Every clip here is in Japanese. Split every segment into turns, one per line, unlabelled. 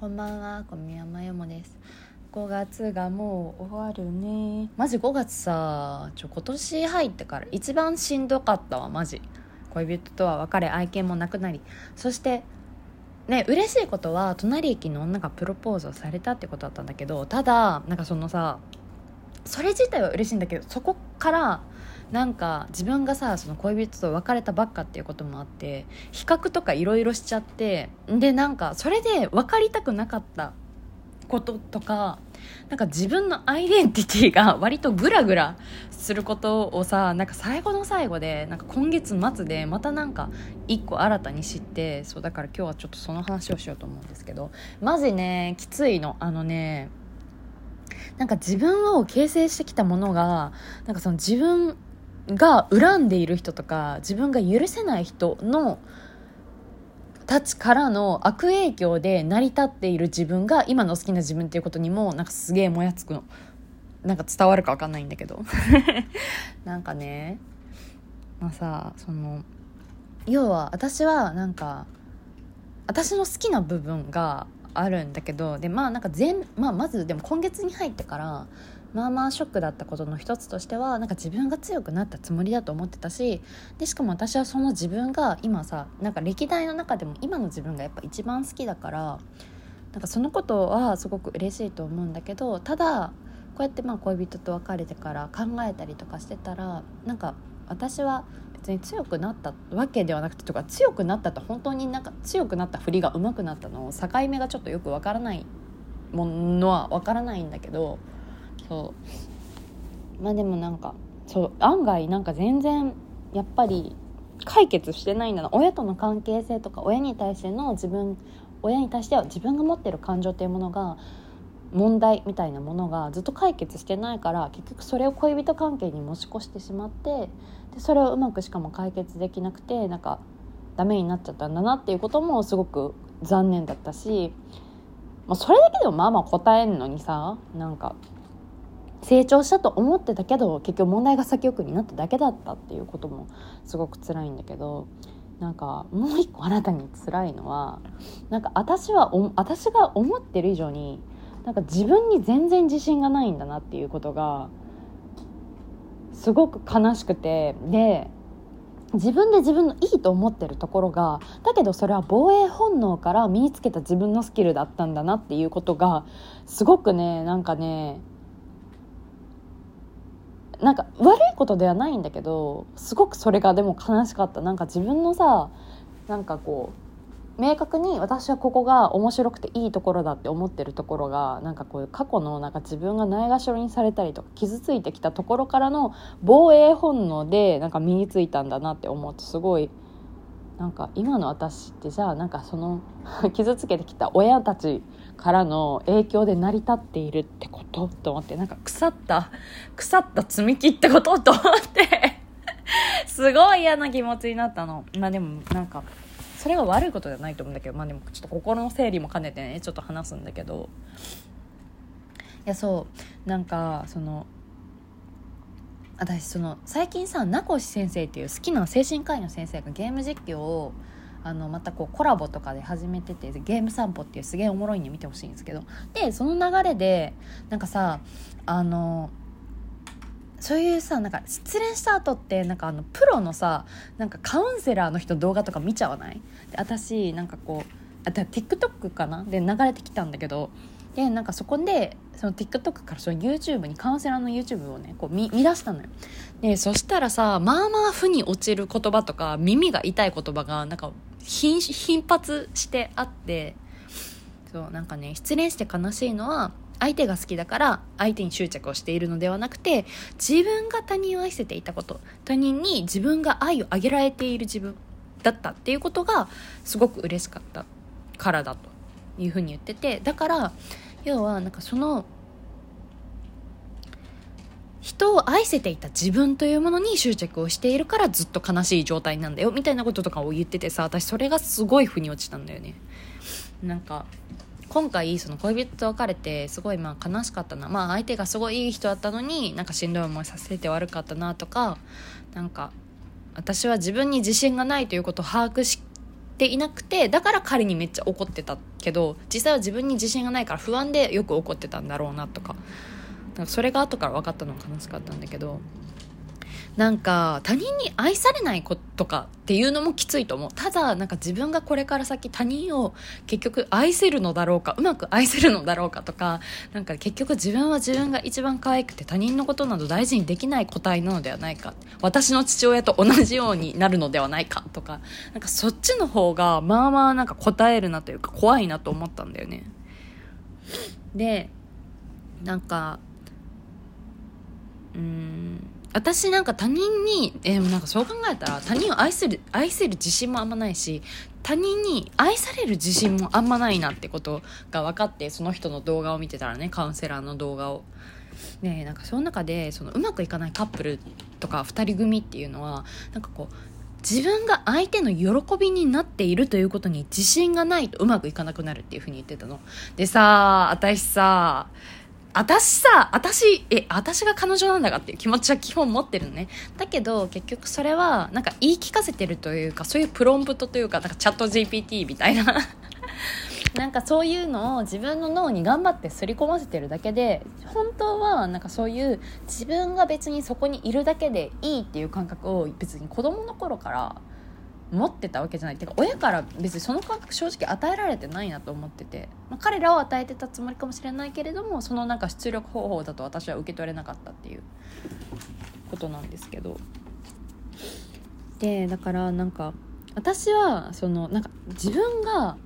こんばんは、小宮山よもです。5月がもう終わるね。マジ5月さ、ちょ、今年入ってから一番しんどかったわ、マジ。恋人とは別れ、愛犬もなくなり。そして、ね、嬉しいことは、隣駅の女がプロポーズをされたってことだったんだけど、ただ、なんかそのさ、それ自体は嬉しいんだけど、そこから、なんか自分がさその恋人と別れたばっかっていうこともあって比較とかいろいろしちゃってでなんかそれで分かりたくなかったこととかなんか自分のアイデンティティが割とグラグラすることをさなんか最後の最後でなんか今月末でまたなんか一個新たに知ってそうだから今日はちょっとその話をしようと思うんですけどマジねきついのあのねなんか自分を形成してきたものがなんかその自分が恨んでいる人とか自分が許せない人のたちからの悪影響で成り立っている自分が今の好きな自分っていうことにもなんかすげえもやつくの。なんか伝わるか分かんないんだけど。なんかね。まあさその要は私はなんか私の好きな部分があるんだけどでまあなんか全、まあ、まずでも今月に入ってからまあまあショックだったことの一つとしてはなんか自分が強くなったつもりだと思ってたしでしかも私はその自分が今さなんか歴代の中でも今の自分がやっぱ一番好きだからなんかそのことはすごく嬉しいと思うんだけどただこうやってまあ恋人と別れてから考えたりとかしてたらなんか私は別に強くなったわけではなくてとか強くなったと本当になんか強くなった振りが上手くなったのを境目がちょっとよくわからないものはわからないんだけどそう。まあでもなんかそう案外なんか全然やっぱり解決してないんだな親との関係性とか親に対しての自分親に対しては自分が持ってる感情っていうものが問題みたいなものがずっと解決してないから結局それを恋人関係に持ち越してしまってでそれをうまくしかも解決できなくてなんかダメになっちゃったんだなっていうこともすごく残念だったし、まあ、それだけでもまあまあ答えんのにさなんか。成長したと思ってたけど結局問題が先送りになっただけだったっていうこともすごく辛いんだけどなんかもう一個あなたに辛いのはなんか私は私が思ってる以上になんか自分に全然自信がないんだなっていうことがすごく悲しくてで自分で自分のいいと思ってるところがだけどそれは防衛本能から身につけた自分のスキルだったんだなっていうことがすごくねなんかねなんか悪いことではないんだけどすごくそれがでも悲しかった。なんか自分のさなんかこう明確に私はここが面白くていいところだって思ってるところがなんかこういう過去のなんか自分がないがしろにされたりとか傷ついてきたところからの防衛本能でなんか身についたんだなって思うとすごいなんか今の私ってじゃあなんかその 傷つけてきた親たちからの影響で成り立っているってことと思ってなんか腐った腐った積み木ってことと思って すごい嫌な気持ちになったの。まあでもなんかそれは悪いことじゃないと思うんだけどまあでもちょっと心の整理も兼ねてねちょっと話すんだけど。いやそうなんかその私その最近さ名越先生っていう好きな精神科医の先生がゲーム実況をあのまたこうコラボとかで始めててゲーム散歩っていうすげえおもろいんで見てほしいんですけど。でその流れでなんかさあのそういうさなんか失恋した後ってなんかあのプロのさなんかカウンセラーの人動画とか見ちゃわない？で私なんかこうあ TikTok かな？で流れてきたんだけどでなんかそこでその TikTok からその YouTube にカウンセラーの YouTube をねこう見見出したのよ。でそしたらさまあまあ負に落ちる言葉とか耳が痛い言葉がなんか頻頻発してあってそうなんかね失恋して悲しいのは相手が好きだから相手に執着をしているのではなくて自分が他人を愛せていたこと他人に自分が愛をあげられている自分だったっていうことがすごく嬉しかったからだと。いうふうに言っててだから要はなんかその人を愛せていた自分というものに執着をしているからずっと悲しい状態なんだよみたいなこととかを言っててさ私それがすごい腑に落ちたんだよね。なんか今回その恋人と別れてすごいまあ悲しかったな。まあ相手がすごいいい人だったのになんかしんどい思いさせて悪かったなとかなんか私は自分に自信がないということを把握していなくてだから彼にめっちゃ怒ってたけど実際は自分に自信がないから不安でよく怒ってたんだろうなとかなんかそれが後から分かったのが悲しかったんだけどなんか他人に愛されないこととかっていうのもきついと思う。ただなんか自分がこれから先他人を結局愛せるのだろうかうまく愛せるのだろうかとか なんか結局自分は自分が一番可愛くて他人のことなど大事にできない個体なのではないか私の父親と同じようになるのではないかとかなんかそっちの方がまあまあなんか答えるなというか怖いなと思ったんだよね。でなんかうん。私なんか他人に、えー、なんかそう考えたら他人を愛する、愛せる自信もあんまないし、他人に愛される自信もあんまないなってことが分かって、その人の動画を見てたらね、カウンセラーの動画を。ねなんかその中で、そのうまくいかないカップルとか2人組っていうのは、なんかこう、自分が相手の喜びになっているということに自信がないとうまくいかなくなるっていうふうに言ってたの。でさ、私さ、私さ、私、え、私が彼女なんだかっていう気持ちは基本持ってるのね。だけど、結局それは、なんか言い聞かせてるというか、そういうプロンプトというか、なんかチャット GPT みたいな なんかそういうのを自分の脳に頑張って刷り込ませてるだけで、本当はなんかそういう自分が別にそこにいるだけでいいっていう感覚を別に子供の頃から持ってたわけじゃない。ってか親から別にその感覚正直与えられてないなと思ってて、まあ、彼らを与えてたつもりかもしれないけれどもそのなんか出力方法だと私は受け取れなかったっていうことなんですけど。でだからなんか私はそのなんか自分が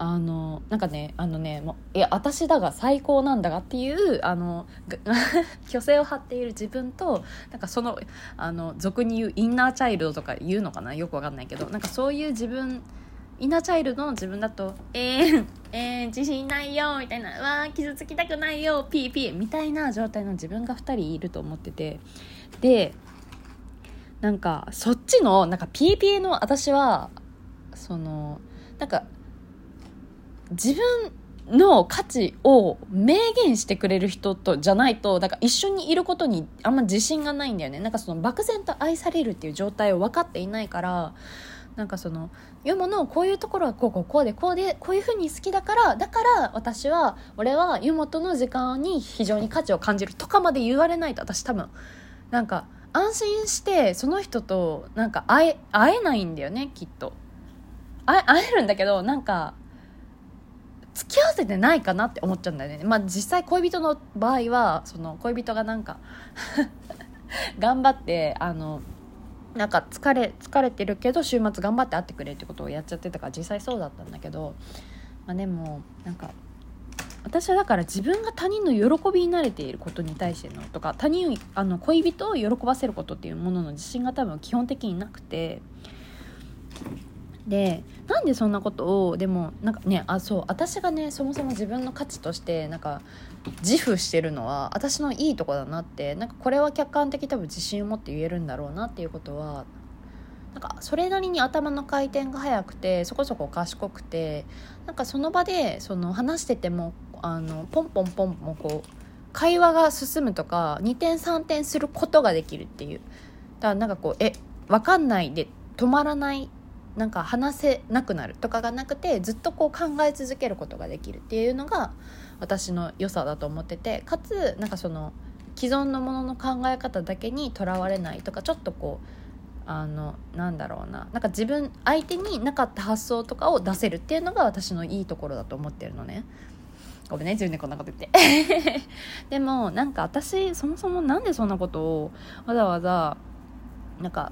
あのなんかねあのねもういや私だが最高なんだがっていうあの 虚勢を張っている自分となんかそのあの俗に言うインナーチャイルドとか言うのかな？よくわかんないけどなんかそういう自分インナーチャイルドの自分だと「えー、えー、自信ないよ」みたいな「わー傷つきたくないよピーピー」みたいな状態の自分が2人いると思ってて。でなんかそっちのなんか PPA の私はそのなんか自分の価値を明言してくれる人とじゃないとだから一緒にいることにあんま自信がないんだよね。なんかその漠然と愛されるっていう状態を分かっていないからなんかその読むのこういうところはこうこうこうでこうでこういうふうに好きだからだから私は俺は湯本の時間に非常に価値を感じるとかまで言われないと私多分なんか安心してその人となんか会え会えないんだよねきっと。会えるんだけどなんか付き合わせてないかなって思っちゃうんだよね。まあ実際恋人の場合はその恋人がなんか 頑張ってあのなんか疲れ疲れてるけど週末頑張って会ってくれってことをやっちゃってたから実際そうだったんだけど、まあ、でもなんか私はだから自分が他人の喜びに慣れていることに対してのとか他人あの恋人を喜ばせることっていうものの自信が多分基本的になくてでなんでそんなことをでもなんかねあそう私がねそもそも自分の価値としてなんか自負してるのは私のいいとこだなってなんかこれは客観的多分自信を持って言えるんだろうなっていうことはなんかそれなりに頭の回転が速くてそこそこ賢くてなんかその場でその話しててもあのポンポンポンもこう会話が進むとか2点3点することができるっていう。だからなんかこうえ分かんないで止まらないなんか話せなくなるとかがなくてずっとこう考え続けることができるっていうのが私の良さだと思っててかつなんかその既存のものの考え方だけにとらわれないとかちょっとこうあのなんだろうななんか自分相手になかった発想とかを出せるっていうのが私のいいところだと思ってるのね。ごめんね自分でこんなこと言って でもなんか私そもそもなんでそんなことをわざわざなんか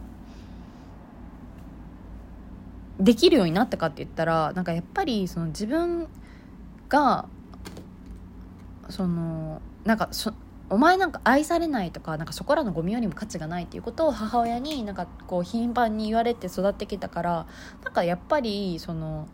できるようになったかって言ったらなんかやっぱりその自分がそのなんかそお前なんか愛されないとかなんかそこらのゴミよりも価値がないっていうことを母親になんかこう頻繁に言われて育ってきたからなんかやっぱりその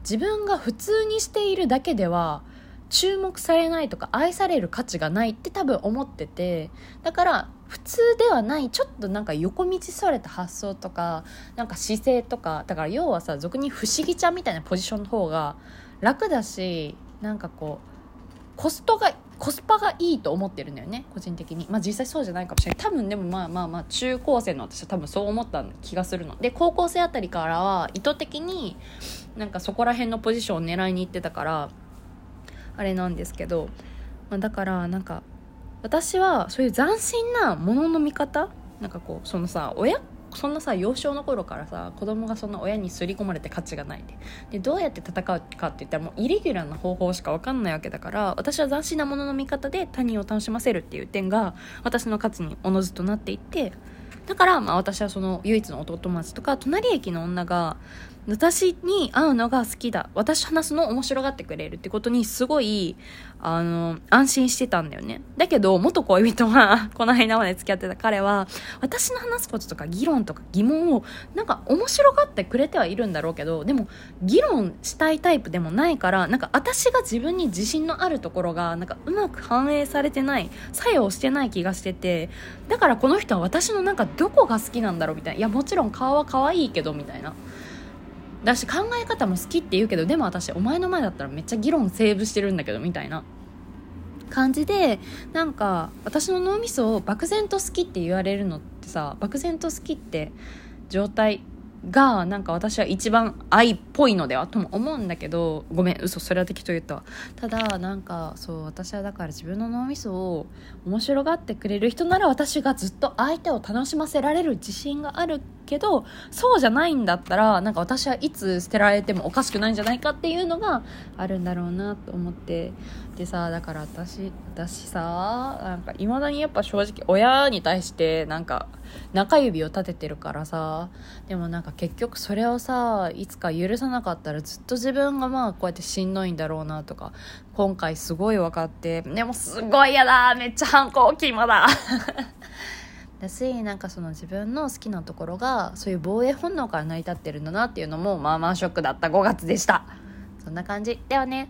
自分が普通にしているだけでは注目されないとか愛される価値がないって多分思っててだから普通ではないちょっとなんか横道それた発想とかなんか姿勢とかだから要はさ俗に不思議ちゃんみたいなポジションの方が楽だしなんかこうコストがコスパがいいと思ってるんだよね個人的に。まあ実際そうじゃないかもしれない。多分でもまあまあまあ中高生の私は多分そう思った気がするの。で高校生あたりからは意図的になんかそこら辺のポジションを狙いに行ってたからあれなんですけど、まあ、だからなんか私はそういう斬新なものの見方なんかこうそのさ親そんなさ幼少の頃からさ子供がそんな親に刷り込まれて価値がないで。どうやって戦うかって言ったらもうイレギュラーな方法しか分かんないわけだから私は斬新なものの見方で他人を楽しませるっていう点が私の価値におのずとなっていってだからまあ私はその唯一の弟友達とか隣駅の女が私に会うのが好きだ。私話すの面白がってくれるってことにすごいあの安心してたんだよね。だけど元恋人は この間まで付き合ってた彼は私の話すこととか議論とか疑問をなんか面白がってくれてはいるんだろうけどでも議論したいタイプでもないからなんか私が自分に自信のあるところがなんかうまく反映されてない作用してない気がしててだからこの人は私のなんかどこが好きなんだろうみたいな。いやもちろん顔は可愛いけどみたいな。だし考え方も好きって言うけどでも私お前の前だったらめっちゃ議論セーブしてるんだけどみたいな感じでなんか私の脳みそを漠然と好きって言われるのってさ漠然と好きって状態がなんか私は一番愛っぽいのではとも思うんだけどごめん嘘それは適当言ったわ。ただなんかそう私はだから自分の脳みそを面白がってくれる人なら私がずっと相手を楽しませられる自信があるけどそうじゃないんだったらなんか私はいつ捨てられてもおかしくないんじゃないかっていうのがあるんだろうなと思って。でさだから私私さなんかいまだにやっぱ正直親に対してなんか中指を立ててるからさでもなんか結局それをさいつか許さなかったらずっと自分がまあこうやってしんどいんだろうなとか今回すごい分かってでもすごい嫌だめっちゃ反抗期まだ。だしなんかその自分の好きなところがそういう防衛本能から成り立ってるんだなっていうのもまあまあショックだった。5月でした。そんな感じ。ではね。